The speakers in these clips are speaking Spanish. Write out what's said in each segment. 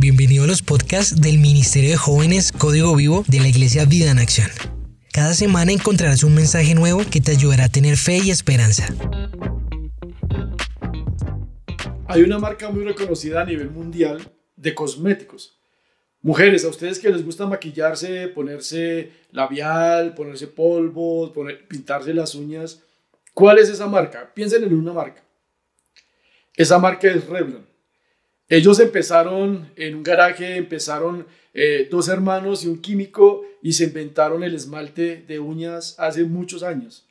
Bienvenido a los podcasts del Ministerio de Jóvenes Código Vivo de la Iglesia Vida en Acción. Cada semana encontrarás un mensaje nuevo que te ayudará a tener fe y esperanza. Hay una marca muy reconocida a nivel mundial de cosméticos. Mujeres, a ustedes que les gusta maquillarse, ponerse labial, ponerse polvo, pintarse las uñas, ¿cuál es esa marca? Piensen en una marca. Esa marca es Revlon. Ellos empezaron en un garaje, empezaron eh, dos hermanos y un químico y se inventaron el esmalte de uñas hace muchos años.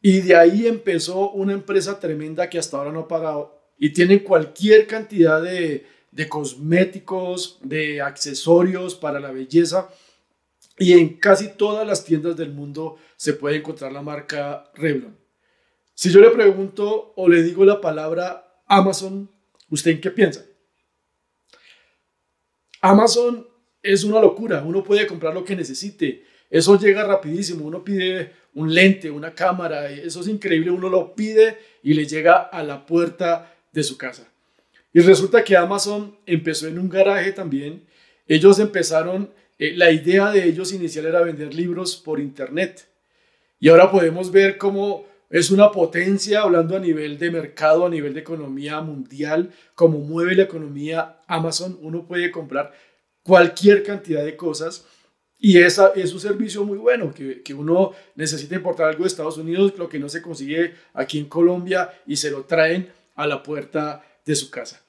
Y de ahí empezó una empresa tremenda que hasta ahora no ha pagado y tienen cualquier cantidad de, de cosméticos, de accesorios para la belleza. Y en casi todas las tiendas del mundo se puede encontrar la marca Revlon. Si yo le pregunto o le digo la palabra Amazon, ¿usted en qué piensa? Amazon es una locura, uno puede comprar lo que necesite, eso llega rapidísimo, uno pide un lente, una cámara, eso es increíble, uno lo pide y le llega a la puerta de su casa. Y resulta que Amazon empezó en un garaje también, ellos empezaron, eh, la idea de ellos inicial era vender libros por internet. Y ahora podemos ver cómo es una potencia, hablando a nivel de mercado, a nivel de economía mundial, como mueve la economía Amazon. Uno puede comprar cualquier cantidad de cosas y esa es un servicio muy bueno, que, que, uno necesita importar algo de Estados Unidos, lo que no se consigue aquí en Colombia y se lo traen a la puerta de su casa.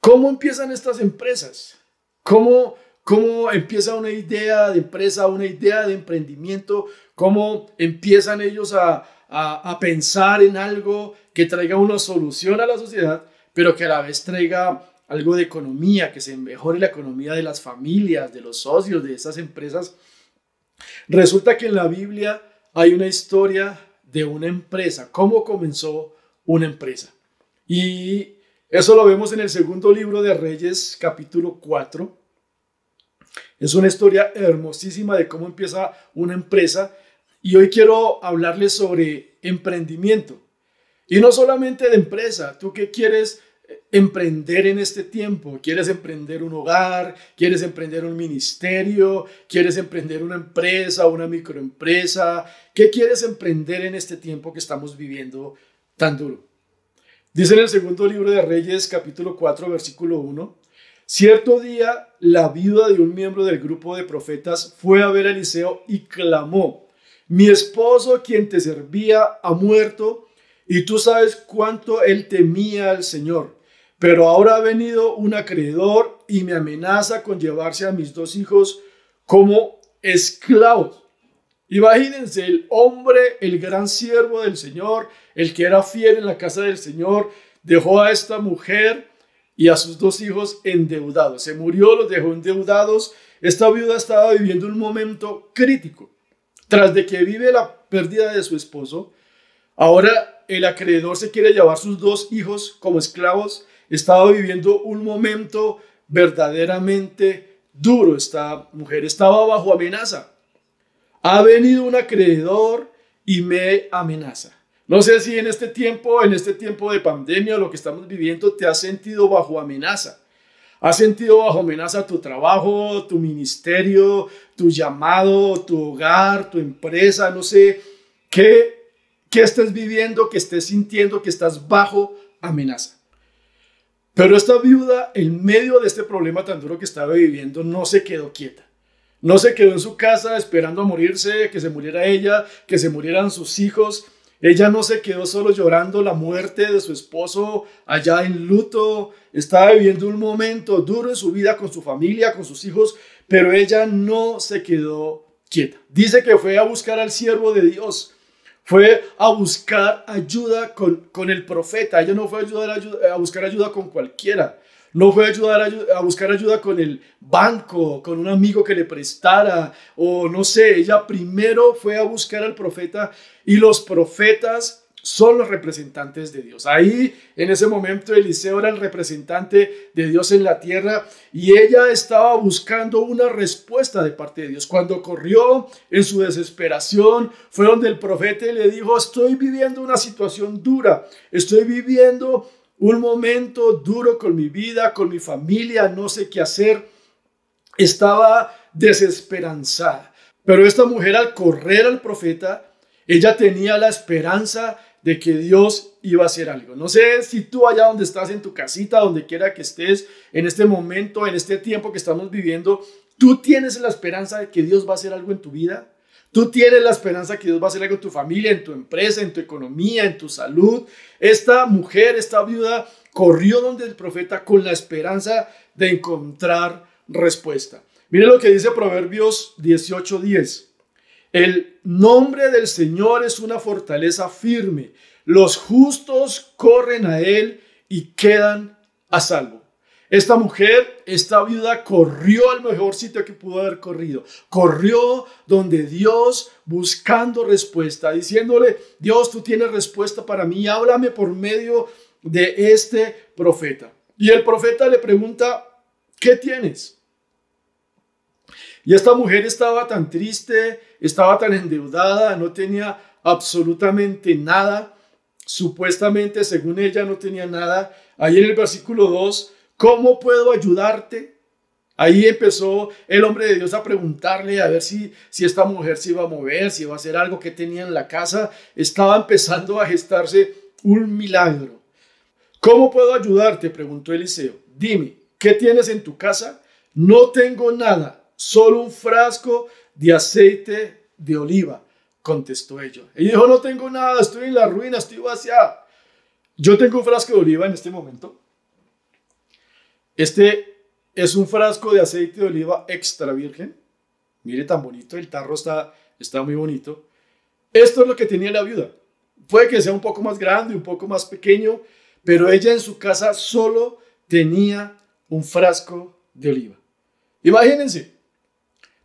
¿Cómo empiezan estas empresas? ¿Cómo, cómo empieza una idea de empresa, una idea de emprendimiento? ¿Cómo empiezan ellos a, a, pensar en algo que traiga una solución a la sociedad, pero que a la vez traiga algo de economía, que se mejore la economía de las familias, de los socios, de esas empresas. Resulta que en la Biblia hay una historia de una empresa, cómo comenzó una empresa. Y eso lo vemos en el segundo libro de Reyes, capítulo 4. Es una historia hermosísima de cómo empieza una empresa y hoy quiero hablarles sobre emprendimiento. Y no solamente de empresa, tú qué quieres eh, emprender en este tiempo, quieres emprender un hogar, quieres emprender un ministerio, quieres emprender una empresa, una microempresa, ¿qué quieres emprender en este tiempo que estamos viviendo tan duro? Dice en el segundo libro de Reyes, capítulo 4, versículo 1, cierto día la viuda de un miembro del grupo de profetas fue a ver a Eliseo y clamó, mi esposo, quien te servía, ha muerto y tú sabes cuánto él temía al Señor. Pero ahora ha venido un acreedor y me amenaza con llevarse a mis dos hijos como esclavos. Imagínense, el hombre, el gran siervo del Señor, el que era fiel en la casa del Señor, dejó a esta mujer y a sus dos hijos endeudados. Se murió, los dejó endeudados. Esta viuda estaba viviendo un momento crítico. Tras de que vive la pérdida de su esposo, ahora el acreedor se quiere llevar sus dos hijos como esclavos. Estaba viviendo un momento verdaderamente duro. Esta mujer estaba bajo amenaza. Ha venido un acreedor y me amenaza. No sé si en este tiempo, en este tiempo de pandemia, lo que estamos viviendo, te has sentido bajo amenaza. ¿Has sentido bajo amenaza tu trabajo, tu ministerio, tu llamado, tu hogar, tu empresa? No sé qué, qué estés viviendo, que estés sintiendo que estás bajo amenaza. Pero esta viuda, en medio de este problema tan duro que estaba viviendo, no se quedó quieta. No se quedó en su casa esperando a morirse, que se muriera ella, que se murieran sus hijos ella no se quedó solo llorando la muerte de su esposo allá en luto, estaba viviendo un momento duro en su vida con su familia, con sus hijos, pero ella no se quedó quieta. Dice que fue a buscar al siervo de Dios, fue a buscar ayuda con, con el profeta, ella no fue a, ayudar, a buscar ayuda con cualquiera. No fue a, ayudar a, buscar ayuda con el banco, con un amigo que le prestara, o no sé, ella primero fue a buscar al profeta y los profetas son los representantes de Dios. Ahí, en ese momento, Eliseo era el representante de Dios en la tierra y ella estaba buscando una respuesta de parte de Dios. Cuando corrió en su desesperación, fue donde el profeta le dijo, estoy viviendo una situación dura, estoy viviendo un momento duro con mi vida, con mi familia, no sé qué hacer. Estaba desesperanzada. Pero esta mujer al correr al profeta, ella tenía la esperanza de que Dios iba a hacer algo. No sé si tú allá donde estás en tu casita, donde quiera que estés, en este momento, en este tiempo que estamos viviendo, tú tienes la esperanza de que Dios va a hacer algo en tu vida. Tú tienes la esperanza que Dios va a hacer algo en tu familia, en tu empresa, en tu economía, en tu salud. Esta mujer, esta viuda, corrió donde el profeta con la esperanza de encontrar respuesta. Mire lo que dice Proverbios 18:10. El nombre del Señor es una fortaleza firme. Los justos corren a él y quedan a salvo. Esta mujer, esta viuda, corrió al mejor sitio que pudo haber corrido. Corrió donde Dios buscando respuesta, diciéndole, Dios, tú tienes respuesta para mí, háblame por medio de este profeta. Y el profeta le pregunta, ¿qué tienes? Y esta mujer estaba tan triste, estaba tan endeudada, no tenía absolutamente nada. Supuestamente, según ella, no tenía nada. Ahí en el versículo 2, ¿cómo puedo ayudarte? Ahí empezó el hombre de Dios a preguntarle a ver si, si esta mujer se iba a mover, si iba a hacer algo que tenía en la casa. Estaba empezando a gestarse un milagro. ¿Cómo puedo ayudarte? preguntó Eliseo. Dime, ¿qué tienes en tu casa? No tengo nada, solo un frasco de aceite de oliva, contestó ella. Y dijo, no tengo nada, estoy en la ruina, estoy vaciada. Yo tengo un frasco de oliva en este momento. Este es un frasco de aceite de oliva extra virgen. Mire tan bonito, el tarro está, está muy bonito. Esto es lo que tenía la viuda. Puede que sea un poco más grande, un poco más pequeño, pero ella en su casa solo tenía un frasco de oliva. Imagínense,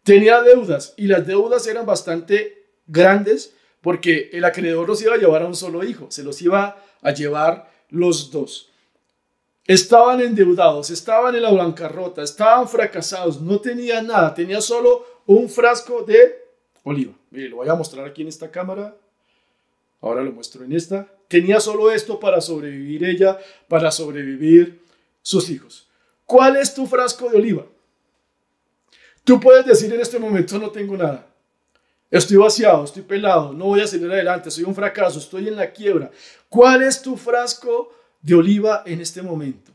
tenía deudas y las deudas eran bastante grandes porque el acreedor los iba a llevar a un solo hijo, se los iba a llevar los dos. Estaban endeudados, estaban en la bancarrota, estaban fracasados, no tenían nada, tenía solo un frasco de oliva. Mire, lo voy a mostrar aquí en esta cámara. Ahora lo muestro en esta. Tenía solo esto para sobrevivir ella, para sobrevivir sus hijos. ¿Cuál es tu frasco de oliva? Tú puedes decir en este momento no tengo nada. Estoy vaciado, estoy pelado, no voy a salir adelante, soy un fracaso, estoy en la quiebra. ¿Cuál es tu frasco de oliva en este momento?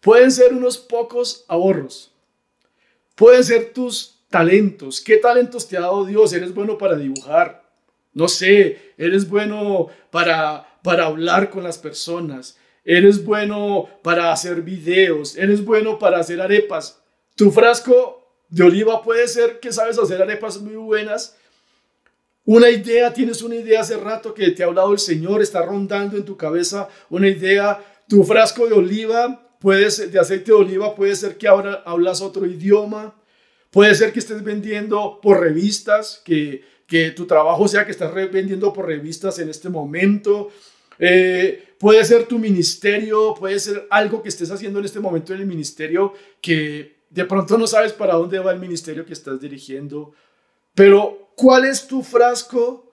Pueden ser unos pocos ahorros. Pueden ser tus talentos. ¿Qué talentos te ha dado Dios? Eres bueno para dibujar. No sé, eres bueno para, para hablar con las personas. Eres bueno para hacer videos. Eres bueno para hacer arepas. Tu frasco de oliva puede ser que sabes hacer arepas muy buenas. Una idea, tienes una idea hace rato que te ha hablado el Señor, está rondando en tu cabeza una idea. Tu frasco de oliva, de aceite de oliva, puede ser que ahora hablas otro idioma. Puede ser que estés vendiendo por revistas, que, que tu trabajo sea que estás vendiendo por revistas en este momento. Eh, puede ser tu ministerio, puede ser algo que estés haciendo en este momento en el ministerio que de pronto no sabes para dónde va el ministerio que estás dirigiendo, pero ¿cuál es tu frasco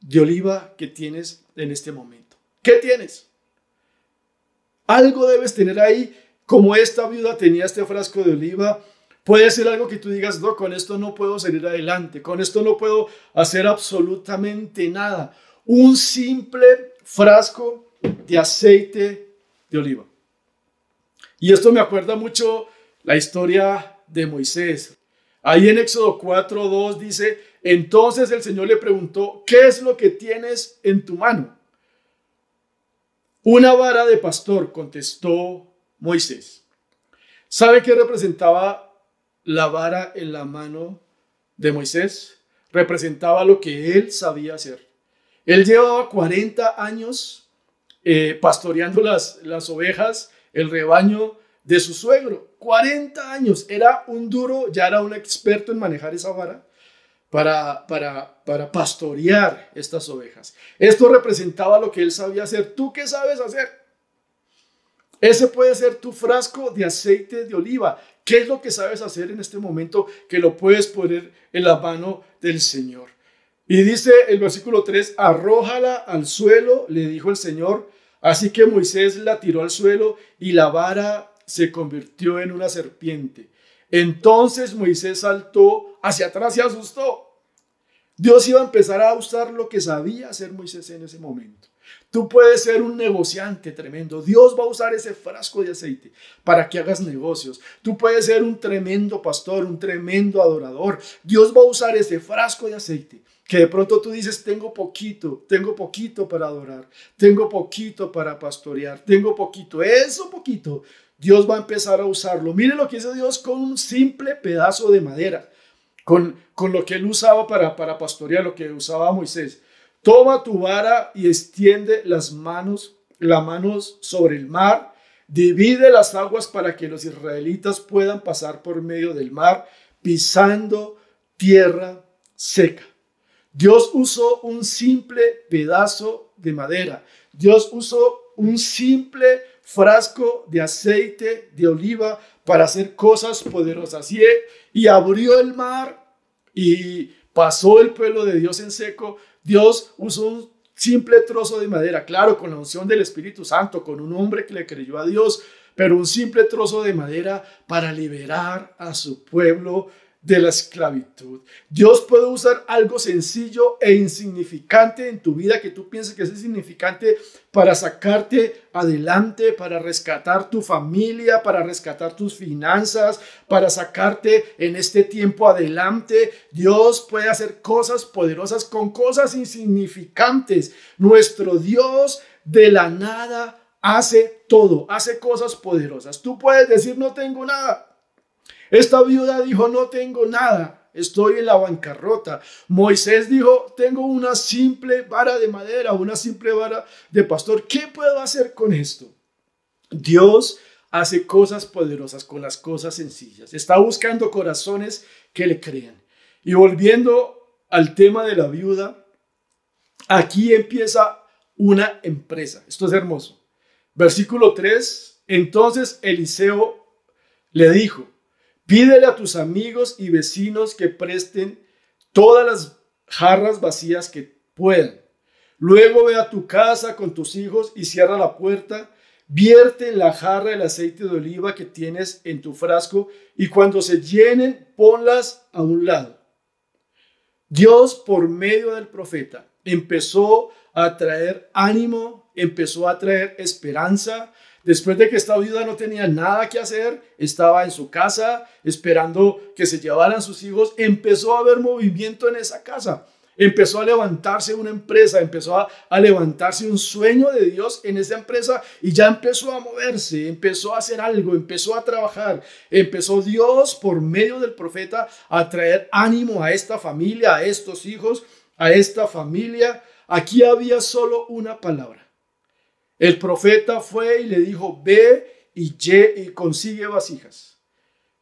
de oliva que tienes en este momento? ¿Qué tienes? Algo debes tener ahí, como esta viuda tenía este frasco de oliva. Puede ser algo que tú digas, no, con esto no puedo salir adelante, con esto no puedo hacer absolutamente nada. Un simple frasco de aceite de oliva. Y esto me acuerda mucho la historia de Moisés. Ahí en Éxodo 4.2 dice, entonces el Señor le preguntó, ¿qué es lo que tienes en tu mano? Una vara de pastor, contestó Moisés. ¿Sabe qué representaba la vara en la mano de Moisés? Representaba lo que él sabía hacer. Él llevaba 40 años eh, pastoreando las, las ovejas, el rebaño de su suegro. 40 años. Era un duro, ya era un experto en manejar esa vara para, para, para pastorear estas ovejas. Esto representaba lo que él sabía hacer. ¿Tú qué sabes hacer? Ese puede ser tu frasco de aceite de oliva. ¿Qué es lo que sabes hacer en este momento que lo puedes poner en la mano del Señor? Y dice el versículo 3, arrójala al suelo, le dijo el Señor, Así que Moisés la tiró al suelo y la vara se convirtió en una serpiente. Entonces Moisés saltó hacia atrás y asustó. Dios iba a empezar a usar lo que sabía hacer Moisés en ese momento. Tú puedes ser un negociante tremendo. Dios va a usar ese frasco de aceite para que hagas negocios. Tú puedes ser un tremendo pastor, un tremendo adorador. Dios va a usar ese frasco de aceite que de pronto tú dices, tengo poquito, tengo poquito para adorar, tengo poquito para pastorear, tengo poquito, eso poquito, Dios va a empezar a usarlo. Mire lo que hizo Dios con un simple pedazo de madera, con, con lo que él usaba para, para pastorear, lo que usaba Moisés. Toma tu vara y extiende las manos, las manos sobre el mar, divide las aguas para que los israelitas puedan pasar por medio del mar, pisando tierra seca. Dios usó un simple pedazo de madera. Dios usó un simple frasco de aceite de oliva para hacer cosas poderosas. Y, abrió el mar y pasó el pueblo de Dios en seco. Dios usó un simple trozo de madera, claro, con la unción del Espíritu Santo, con un hombre que le creyó a Dios, pero un simple trozo de madera para liberar a su pueblo de la esclavitud. Dios puede usar algo sencillo e insignificante en tu vida que tú pienses que es insignificante para sacarte adelante, para rescatar tu familia, para rescatar tus finanzas, para sacarte en este tiempo adelante. Dios puede hacer cosas poderosas con cosas insignificantes. Nuestro Dios de la nada hace todo, hace cosas poderosas. Tú puedes decir no tengo nada. Esta viuda dijo, no tengo nada, estoy en la bancarrota. Moisés dijo, tengo una simple vara de madera, una simple vara de pastor. ¿Qué puedo hacer con esto? Dios hace cosas poderosas con las cosas sencillas. Está buscando corazones que le crean. Y volviendo al tema de la viuda, aquí empieza una empresa. Esto es hermoso. Versículo 3. Entonces Eliseo le dijo, Pídele a tus amigos y vecinos que presten todas las jarras vacías que puedan. Luego ve a tu casa con tus hijos y cierra la puerta. Vierte en la jarra el aceite de oliva que tienes en tu frasco y cuando se llenen, ponlas a un lado. Dios, por medio del profeta, empezó a traer ánimo, empezó a traer esperanza, Después de que esta viuda no tenía nada que hacer, estaba en su casa esperando que se llevaran sus hijos, empezó a haber movimiento en esa casa. Empezó a levantarse una empresa, empezó a, a, levantarse un sueño de Dios en esa empresa y ya empezó a moverse, empezó a hacer algo, empezó a trabajar. Empezó Dios por medio del profeta a traer ánimo a esta familia, a estos hijos, a esta familia. Aquí había solo una palabra. El profeta fue y le dijo, ve y, y consigue vasijas.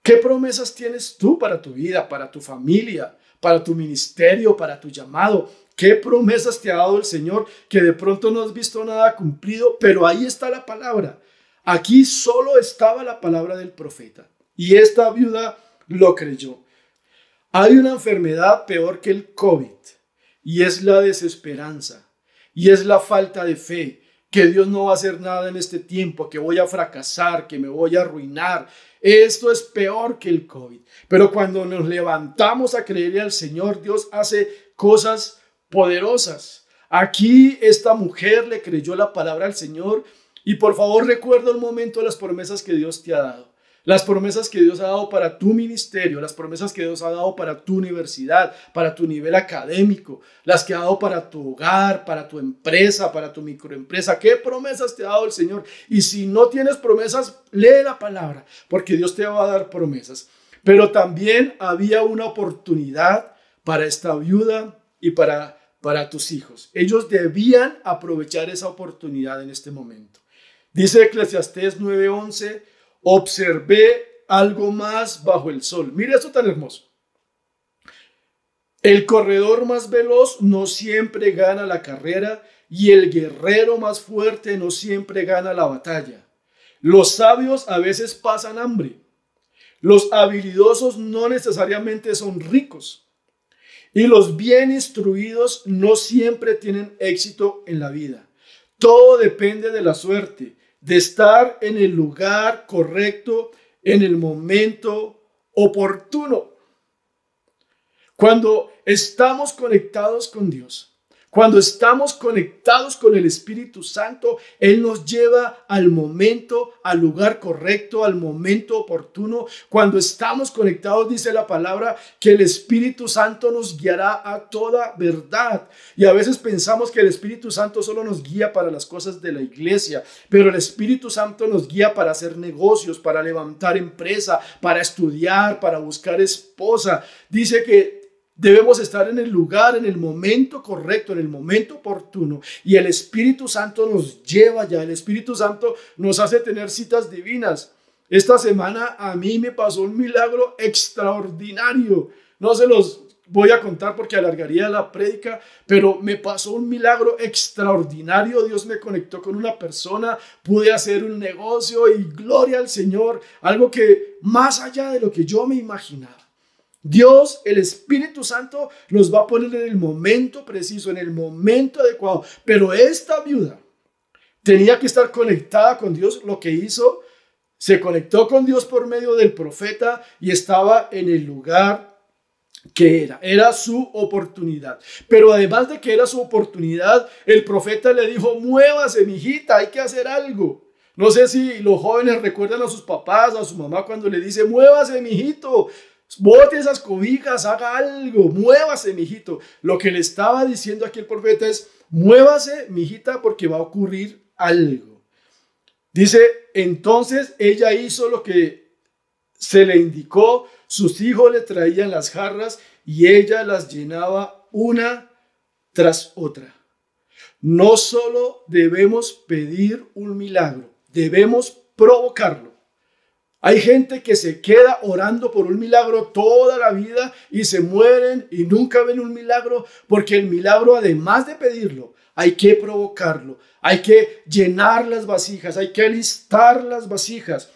¿Qué promesas tienes tú para tu vida, para tu familia, para tu ministerio, para tu llamado? ¿Qué promesas te ha dado el Señor que de pronto no has visto nada cumplido? Pero ahí está la palabra. Aquí solo estaba la palabra del profeta. Y esta viuda lo creyó. Hay una enfermedad peor que el COVID y es la desesperanza y es la falta de fe que Dios no va a hacer nada en este tiempo, que voy a fracasar, que me voy a arruinar. Esto es peor que el COVID. Pero cuando nos levantamos a creerle al Señor, Dios hace cosas poderosas. Aquí esta mujer le creyó la palabra al Señor y por favor recuerda el momento de las promesas que Dios te ha dado las promesas que Dios ha dado para tu ministerio, las promesas que Dios ha dado para tu universidad, para tu nivel académico, las que ha dado para tu hogar, para tu empresa, para tu microempresa. ¿Qué promesas te ha dado el Señor? Y si no tienes promesas, lee la palabra, porque Dios te va a dar promesas. Pero también había una oportunidad para esta viuda y para, para tus hijos. Ellos debían aprovechar esa oportunidad en este momento. Dice Eclesiastés 9:11 observé algo más bajo el sol. Mire esto tan hermoso. El corredor más veloz no siempre gana la carrera y el guerrero más fuerte no siempre gana la batalla. Los sabios a veces pasan hambre. Los habilidosos no necesariamente son ricos. Y los bien instruidos no siempre tienen éxito en la vida. Todo depende de la suerte, de estar en el lugar correcto, en el momento oportuno. Cuando estamos conectados con Dios, cuando estamos conectados con el Espíritu Santo, Él nos lleva al momento, al lugar correcto, al momento oportuno. Cuando estamos conectados, dice la palabra, que el Espíritu Santo nos guiará a toda verdad. Y a veces pensamos que el Espíritu Santo solo nos guía para las cosas de la iglesia, pero el Espíritu Santo nos guía para hacer negocios, para levantar empresa, para estudiar, para buscar esposa. Dice que Debemos estar en el lugar, en el momento correcto, en el momento oportuno. Y el Espíritu Santo nos lleva ya. El Espíritu Santo nos hace tener citas divinas. Esta semana a mí me pasó un milagro extraordinario. No se los voy a contar porque alargaría la prédica, pero me pasó un milagro extraordinario. Dios me conectó con una persona, pude hacer un negocio y gloria al Señor, algo que más allá de lo que yo me imaginaba. Dios, el Espíritu Santo, nos va a poner en el momento preciso, en el momento adecuado. Pero esta viuda tenía que estar conectada con Dios. Lo que hizo, se conectó con Dios por medio del profeta y estaba en el lugar que era. Era su oportunidad. Pero además de que era su oportunidad, el profeta le dijo, muévase, mijita, hay que hacer algo. No sé si los jóvenes recuerdan a sus papás, a su mamá cuando le dice, muévase, mijito, Bote esas cobijas, haga algo, muévase, mijito. Lo que le estaba diciendo aquí el profeta es, muévase, mijita, porque va a ocurrir algo. Dice, entonces ella hizo lo que se le indicó, sus hijos le traían las jarras y ella las llenaba una tras otra. No solo debemos pedir un milagro, debemos provocarlo. Hay gente que se queda orando por un milagro toda la vida y se mueren y nunca ven un milagro porque el milagro, además de pedirlo, hay que provocarlo, hay que llenar las vasijas, hay que alistar las vasijas.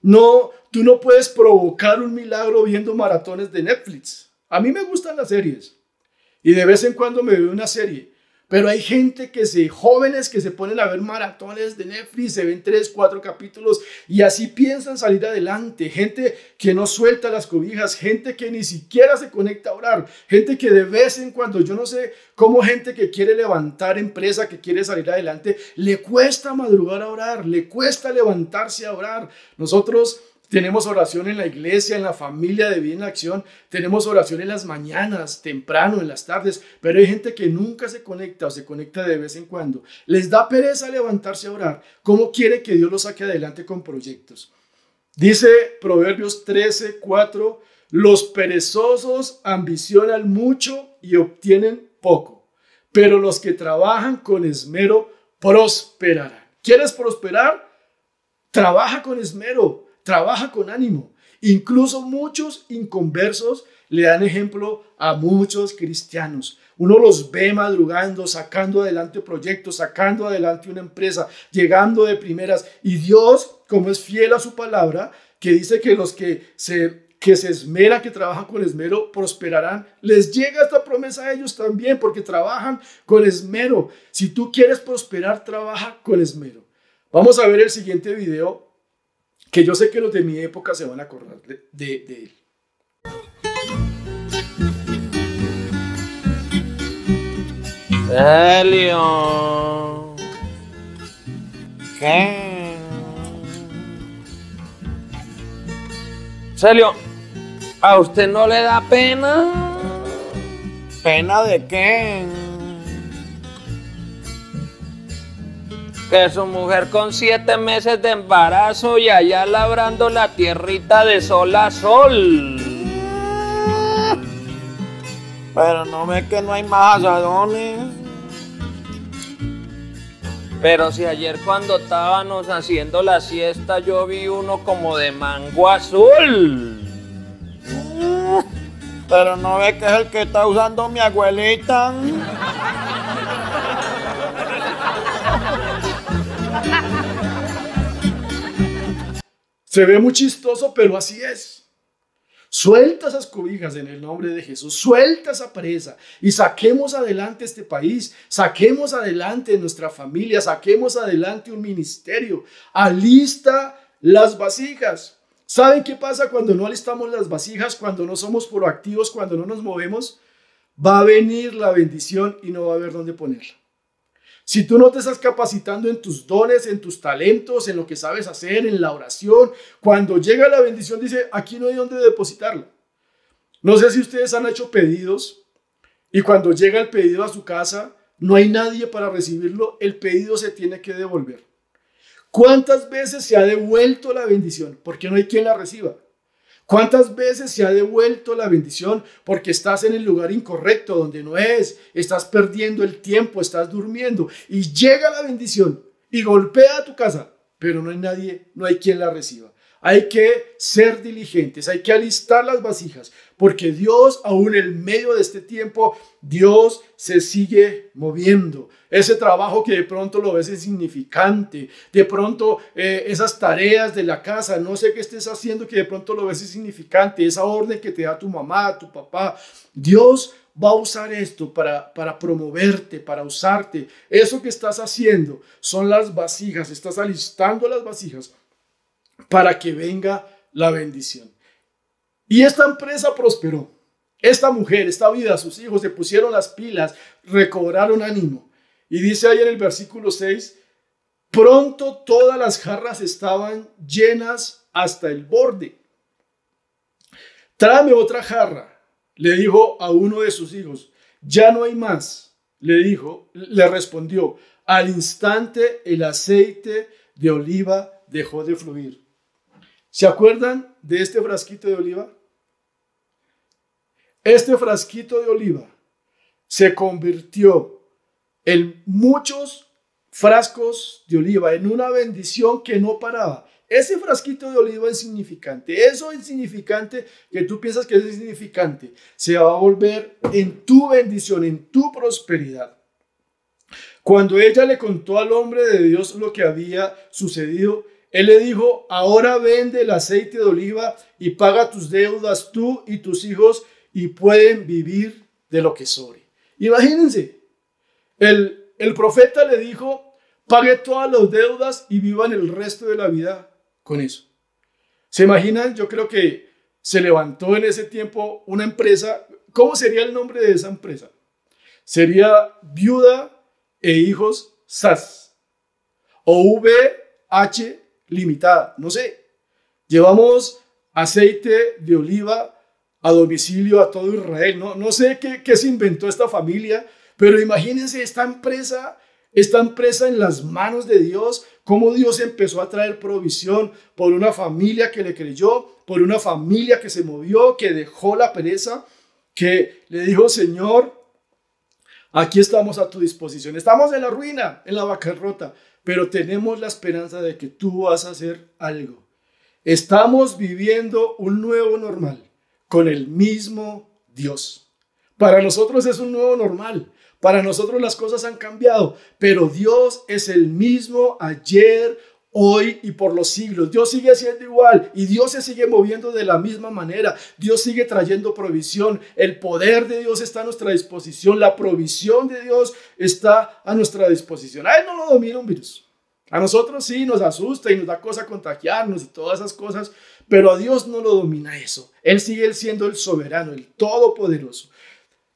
No, tú no puedes provocar un milagro viendo maratones de Netflix. A mí me gustan las series y de vez en cuando me veo una serie, pero hay gente que se, jóvenes que se ponen a ver maratones de Netflix, se ven tres, cuatro capítulos y así piensan salir adelante. Gente que no suelta las cobijas, gente que ni siquiera se conecta a orar, gente que de vez en cuando, yo no sé cómo gente que quiere levantar empresa, que quiere salir adelante, le cuesta madrugar a orar, le cuesta levantarse a orar. Nosotros tenemos oración en la iglesia, en la familia de vida en acción. Tenemos oración en las mañanas, temprano, en las tardes. Pero hay gente que nunca se conecta o se conecta de vez en cuando. Les da pereza levantarse a orar. ¿Cómo quiere que Dios los saque adelante con proyectos? Dice Proverbios 13, 4. Los perezosos ambicionan mucho y obtienen poco. Pero los que trabajan con esmero prosperarán. ¿Quieres prosperar? Trabaja con esmero trabaja con ánimo. Incluso muchos inconversos le dan ejemplo a muchos cristianos. Uno los ve madrugando, sacando adelante proyectos, sacando adelante una empresa, llegando de primeras. Y Dios, como es fiel a su palabra, que dice que los que se, que se esmeran, que trabajan con esmero, prosperarán, les llega esta promesa a ellos también, porque trabajan con esmero. Si tú quieres prosperar, trabaja con esmero. Vamos a ver el siguiente video que yo sé que los de mi época se van a acordar de, de, él. Celio. ¿Qué? Celio, ¿a usted no le da pena? ¿Pena de qué? Que su mujer con siete meses de embarazo y allá labrando la tierrita de sol a sol. Pero no ve que no hay más asadones. Pero si ayer cuando estábamos haciendo la siesta yo vi uno como de mango azul. Pero no ve que es el que está usando mi abuelita. Se ve muy chistoso, pero así es. Suelta esas cobijas en el nombre de Jesús. Suelta esa presa y saquemos adelante este país. Saquemos adelante nuestra familia. Saquemos adelante un ministerio. Alista las vasijas. ¿Saben qué pasa cuando no alistamos las vasijas? Cuando no somos proactivos, cuando no nos movemos. Va a venir la bendición y no va a haber dónde ponerla. Si tú no te estás capacitando en tus dones, en tus talentos, en lo que sabes hacer, en la oración, cuando llega la bendición dice, aquí no hay dónde depositarla. No sé si ustedes han hecho pedidos y cuando llega el pedido a su casa, no hay nadie para recibirlo, el pedido se tiene que devolver. ¿Cuántas veces se ha devuelto la bendición? Porque no hay quien la reciba. ¿Cuántas veces se ha devuelto la bendición porque estás en el lugar incorrecto, donde no es? Estás perdiendo el tiempo, estás durmiendo y llega la bendición y golpea a tu casa, pero no hay nadie, no hay quien la reciba. Hay que ser diligentes, hay que alistar las vasijas, porque Dios, aún en medio de este tiempo, Dios se sigue moviendo. Ese trabajo que de pronto lo ves insignificante, de pronto eh, esas tareas de la casa, no sé qué estés haciendo que de pronto lo ves insignificante, esa orden que te da tu mamá, tu papá, Dios va a usar esto para, para promoverte, para usarte. Eso que estás haciendo son las vasijas, estás alistando las vasijas para que venga la bendición. Y esta empresa prosperó. Esta mujer, esta vida, sus hijos se pusieron las pilas, recobraron ánimo. Y dice ahí en el versículo 6, pronto todas las jarras estaban llenas hasta el borde. Tráeme otra jarra, le dijo a uno de sus hijos. Ya no hay más, le dijo, le respondió. Al instante el aceite de oliva dejó de fluir. ¿Se acuerdan de este frasquito de oliva? Este frasquito de oliva se convirtió en muchos frascos de oliva, en una bendición que no paraba. Ese frasquito de oliva es insignificante, eso insignificante que tú piensas que es insignificante, se va a volver en tu bendición, en tu prosperidad. Cuando ella le contó al hombre de Dios lo que había sucedido, él le dijo, ahora vende el aceite de oliva y paga tus deudas tú y tus hijos y pueden vivir de lo que sobre. Imagínense, el, el profeta le dijo, pague todas las deudas y vivan el resto de la vida con eso. ¿Se imaginan? Yo creo que se levantó en ese tiempo una empresa. ¿Cómo sería el nombre de esa empresa? Sería Viuda e Hijos SAS o VH limitada. No sé, llevamos aceite de oliva a domicilio a todo Israel. No, no sé qué, se inventó esta familia, pero imagínense esta empresa, esta empresa en las manos de Dios, cómo Dios empezó a traer provisión por una familia que le creyó, por una familia que se movió, que dejó la pereza, que le dijo, Señor, aquí estamos a tu disposición. Estamos en la ruina, en la bancarrota, pero tenemos la esperanza de que tú vas a hacer algo. Estamos viviendo un nuevo normal con el mismo Dios. Para nosotros es un nuevo normal. Para nosotros las cosas han cambiado, pero Dios es el mismo ayer, hoy y por los siglos. Dios sigue siendo igual y Dios se sigue moviendo de la misma manera. Dios sigue trayendo provisión. El poder de Dios está a nuestra disposición. La provisión de Dios está a nuestra disposición. A Él no lo domina un virus. A nosotros sí nos asusta y nos da cosa contagiarnos y todas esas cosas, pero a Dios no lo domina eso. Él sigue siendo el soberano, el todopoderoso.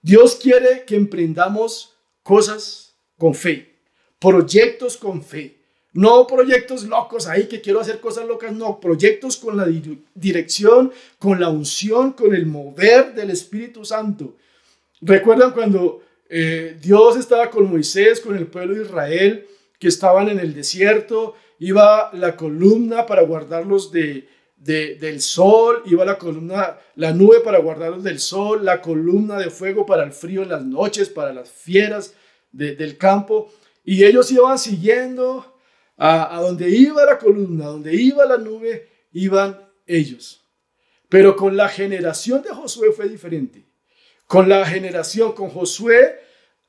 Dios quiere que emprendamos cosas con fe, proyectos con fe. No proyectos locos ahí que quiero hacer cosas locas, no, proyectos con la dirección, con la unción, con el mover del Espíritu Santo. ¿Recuerdan cuando eh, Dios estaba con Moisés, con el pueblo de Israel, que estaban en el desierto? Iba la columna para guardarlos de, del sol, iba la columna, la nube para guardarlos del sol, la columna de fuego para el frío en las noches, para las fieras del campo. Y ellos iban siguiendo a, donde iba la columna, a donde iba la nube, iban ellos. Pero con la generación de Josué fue diferente. Con la generación, con Josué,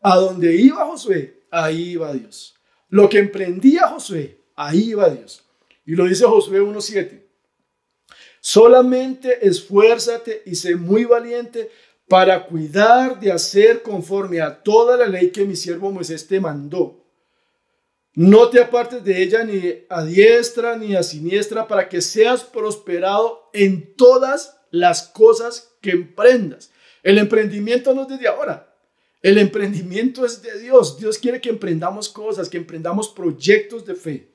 a donde iba Josué, ahí iba Dios. Lo que emprendía Josué, ahí iba Dios. Y lo dice Josué 1.7. Solamente esfuérzate y sé muy valiente para cuidar de hacer conforme a toda la ley que mi siervo Moisés te mandó. No te apartes de ella ni a diestra ni a siniestra para que seas prosperado en todas las cosas que emprendas. El emprendimiento no es desde ahora. El emprendimiento es de Dios. Dios quiere que emprendamos cosas, que emprendamos proyectos de fe.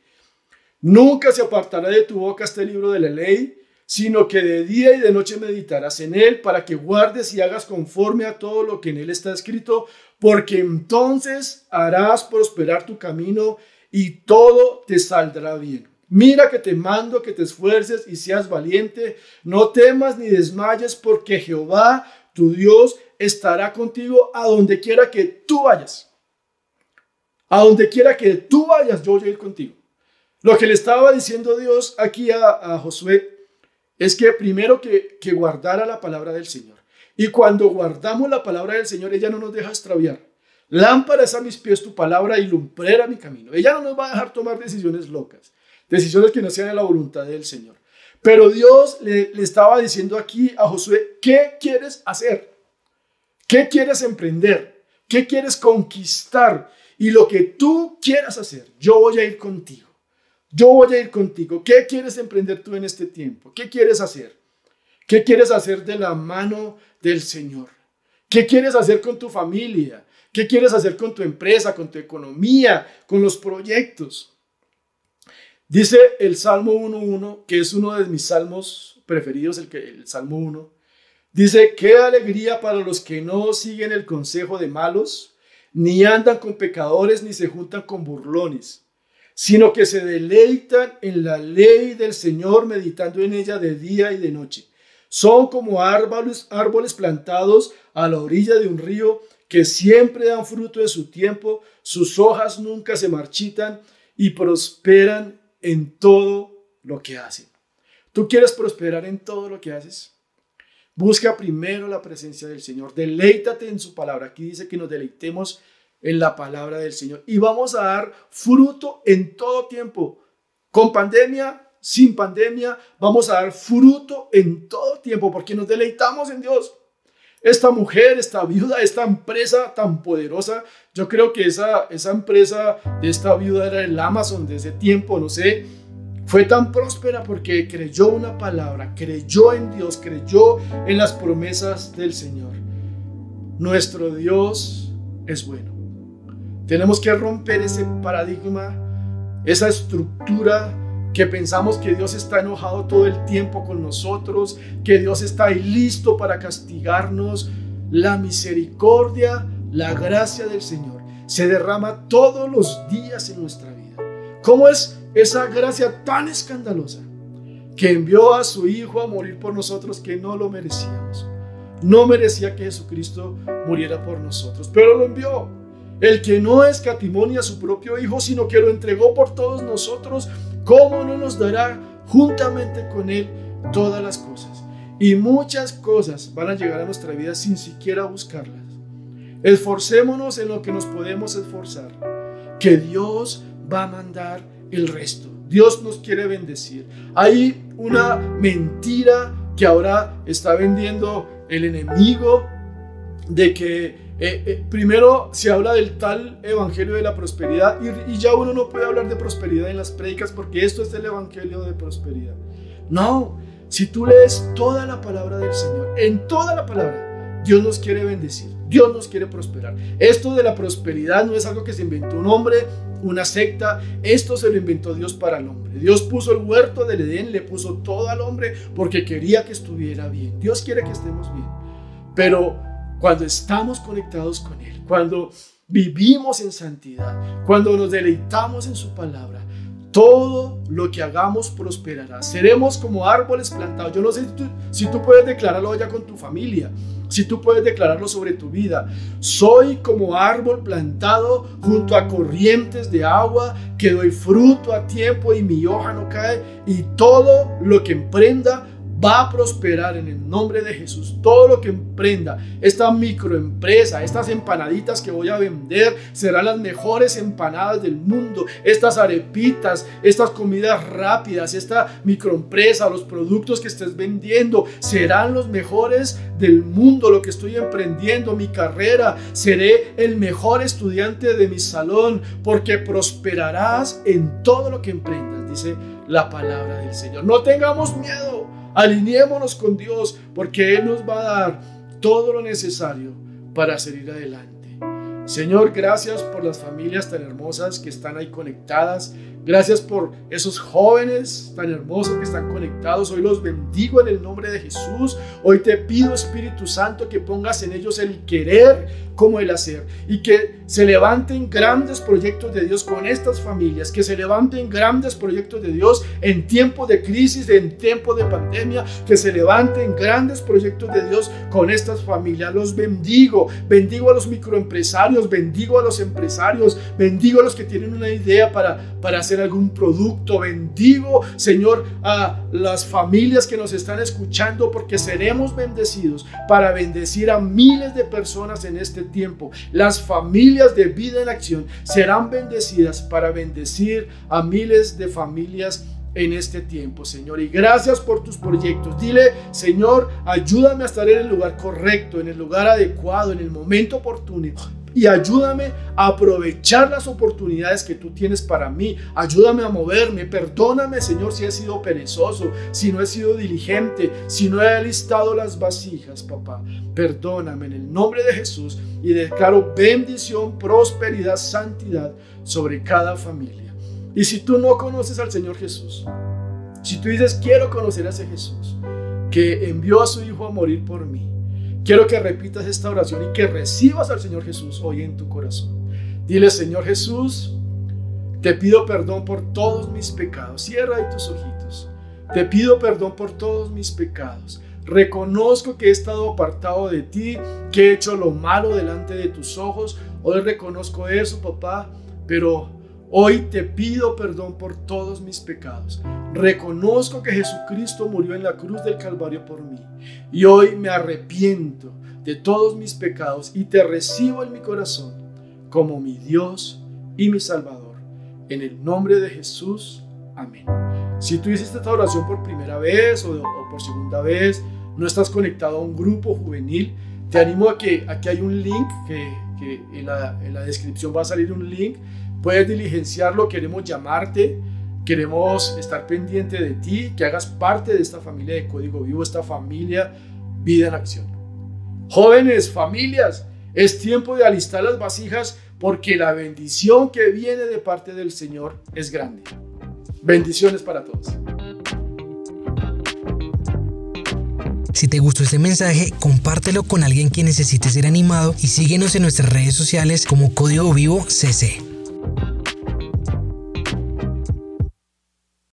Nunca se apartará de tu boca este libro de la ley, sino que de día y de noche meditarás en él para que guardes y hagas conforme a todo lo que en él está escrito, porque entonces harás prosperar tu camino y todo te saldrá bien. Mira que te mando que te esfuerces y seas valiente, no temas ni desmayes, porque Jehová, tu Dios, estará contigo a donde quiera que tú vayas. A donde quiera que tú vayas, yo voy a ir contigo. Lo que le estaba diciendo Dios aquí a, Josué es que primero que, que guardara la palabra del Señor. Y cuando guardamos la palabra del Señor, ella no nos deja extraviar. Lámpara es a mis pies tu palabra y lumbrera mi camino. Ella no nos va a dejar tomar decisiones locas, decisiones que no sean de la voluntad del Señor. Pero Dios le, le estaba diciendo aquí a Josué, ¿qué quieres hacer? ¿Qué quieres emprender? ¿Qué quieres conquistar? Y lo que tú quieras hacer, yo voy a ir contigo. Yo voy a ir contigo. ¿Qué quieres emprender tú en este tiempo? ¿Qué quieres hacer? ¿Qué quieres hacer de la mano del Señor? ¿Qué quieres hacer con tu familia? ¿Qué quieres hacer con tu empresa, con tu economía, con los proyectos? Dice el Salmo 1.1, que es uno de mis salmos preferidos, el, el Salmo 1. Dice, qué alegría para los que no siguen el consejo de malos, ni andan con pecadores, ni se juntan con burlones, sino que se deleitan en la ley del Señor, meditando en ella de día y de noche. Son como árboles, árboles plantados a la orilla de un río que siempre dan fruto en su tiempo, sus hojas nunca se marchitan y prosperan en todo lo que hacen. ¿Tú quieres prosperar en todo lo que haces? Busca primero la presencia del Señor. Deleítate en su palabra. Aquí dice que nos deleitemos en la palabra del Señor. Y vamos a dar fruto en todo tiempo. Con pandemia, sin pandemia, vamos a dar fruto en todo tiempo porque nos deleitamos en Dios. Esta mujer, esta viuda, esta empresa tan poderosa, yo creo que esa, esa empresa de esta viuda era el Amazon de ese tiempo, no sé, fue tan próspera porque creyó una palabra, creyó en Dios, creyó en las promesas del Señor. Nuestro Dios es bueno. Tenemos que romper ese paradigma, esa estructura que pensamos que Dios está enojado todo el tiempo con nosotros, que Dios está listo para castigarnos. La misericordia, la gracia del Señor se derrama todos los días en nuestra vida. ¿Cómo es esa gracia tan escandalosa que envió a su Hijo a morir por nosotros que no lo merecíamos. No merecía que Jesucristo muriera por nosotros, pero lo envió. El que no escatimonia a su propio Hijo, sino que lo entregó por todos nosotros, ¿cómo no nos dará juntamente con Él todas las cosas? Y muchas cosas van a llegar a nuestra vida sin siquiera buscarlas. Esforcémonos en lo que nos podemos esforzar, que Dios va a mandar el resto. Dios nos quiere bendecir. Hay una mentira que ahora está vendiendo el enemigo de que eh, eh, primero se habla del tal evangelio de la prosperidad y, y, ya uno no puede hablar de prosperidad en las prédicas porque esto es el evangelio de prosperidad. No, si tú lees toda la palabra del Señor, en toda la palabra, Dios nos quiere bendecir, Dios nos quiere prosperar. Esto de la prosperidad no es algo que se inventó un hombre una secta. Esto se lo inventó Dios para el hombre. Dios puso el huerto del Edén, le puso todo al hombre porque quería que estuviera bien. Dios quiere que estemos bien. Pero cuando estamos conectados con Él, cuando vivimos en santidad, cuando nos deleitamos en su palabra, todo lo que hagamos prosperará. Seremos como árboles plantados. Yo no sé si tú, si tú puedes declararlo ya con tu familia, si tú puedes declararlo sobre tu vida. Soy como árbol plantado junto a corrientes de agua que doy fruto a tiempo y mi hoja no cae y todo lo que emprenda va a prosperar en el nombre de Jesús. Todo lo que emprenda, esta microempresa, estas empanaditas que voy a vender, serán las mejores empanadas del mundo. Estas arepitas, estas comidas rápidas, esta microempresa, los productos que estés vendiendo, serán los mejores del mundo. Lo que estoy emprendiendo, mi carrera, seré el mejor estudiante de mi salón, porque prosperarás en todo lo que emprendas, dice la palabra del Señor. No tengamos miedo. Alineémonos con Dios porque Él nos va a dar todo lo necesario para salir adelante. Señor, gracias por las familias tan hermosas que están ahí conectadas. Gracias por esos jóvenes tan hermosos que están conectados. Hoy los bendigo en el nombre de Jesús. Hoy te pido, Espíritu Santo, que pongas en ellos el querer como el hacer. Y que se levanten grandes proyectos de Dios con estas familias. Que se levanten grandes proyectos de Dios en tiempo de crisis, en tiempo de pandemia. Que se levanten grandes proyectos de Dios con estas familias. Los bendigo. Bendigo a los microempresarios. Bendigo a los empresarios. Bendigo a los que tienen una idea para, para hacer algún producto. Bendigo, Señor, a las familias que nos están escuchando porque seremos bendecidos para bendecir a miles de personas en este tiempo. Las familias de vida en acción serán bendecidas para bendecir a miles de familias en este tiempo, Señor. Y gracias por tus proyectos. Dile, Señor, ayúdame a estar en el lugar correcto, en el lugar adecuado, en el momento oportuno y ayúdame a aprovechar las oportunidades que tú tienes para mí. Ayúdame a moverme. Perdóname, Señor, si he sido perezoso, si no he sido diligente, si no he listado las vasijas, papá. Perdóname en el nombre de Jesús y declaro bendición, prosperidad, santidad sobre cada familia. Y si tú no conoces al Señor Jesús, si tú dices, quiero conocer a ese Jesús que envió a su Hijo a morir por mí, Quiero que repitas esta oración y que recibas al Señor Jesús hoy en tu corazón. Dile, Señor Jesús, te pido perdón por todos mis pecados. Cierra ahí tus ojitos. Te pido perdón por todos mis pecados. Reconozco que he estado apartado de ti, que he hecho lo malo delante de tus ojos. Hoy reconozco eso, papá, pero Hoy te pido perdón por todos mis pecados. Reconozco que Jesucristo murió en la cruz del Calvario por mí. Y hoy me arrepiento de todos mis pecados y te recibo en mi corazón como mi Dios y mi Salvador. En el nombre de Jesús. Amén. Si tú hiciste esta oración por primera vez o, por segunda vez, no estás conectado a un grupo juvenil, te animo a que aquí hay un link que, en, la, en la descripción va a salir un link Puedes diligenciarlo, queremos llamarte, queremos estar pendiente de ti, que hagas parte de esta familia de Código Vivo, esta familia Vida en Acción. Jóvenes, familias, es tiempo de alistar las vasijas porque la bendición que viene de parte del Señor es grande. Bendiciones para todos. Si te gustó este mensaje, compártelo con alguien que necesite ser animado y síguenos en nuestras redes sociales como Código Vivo CC.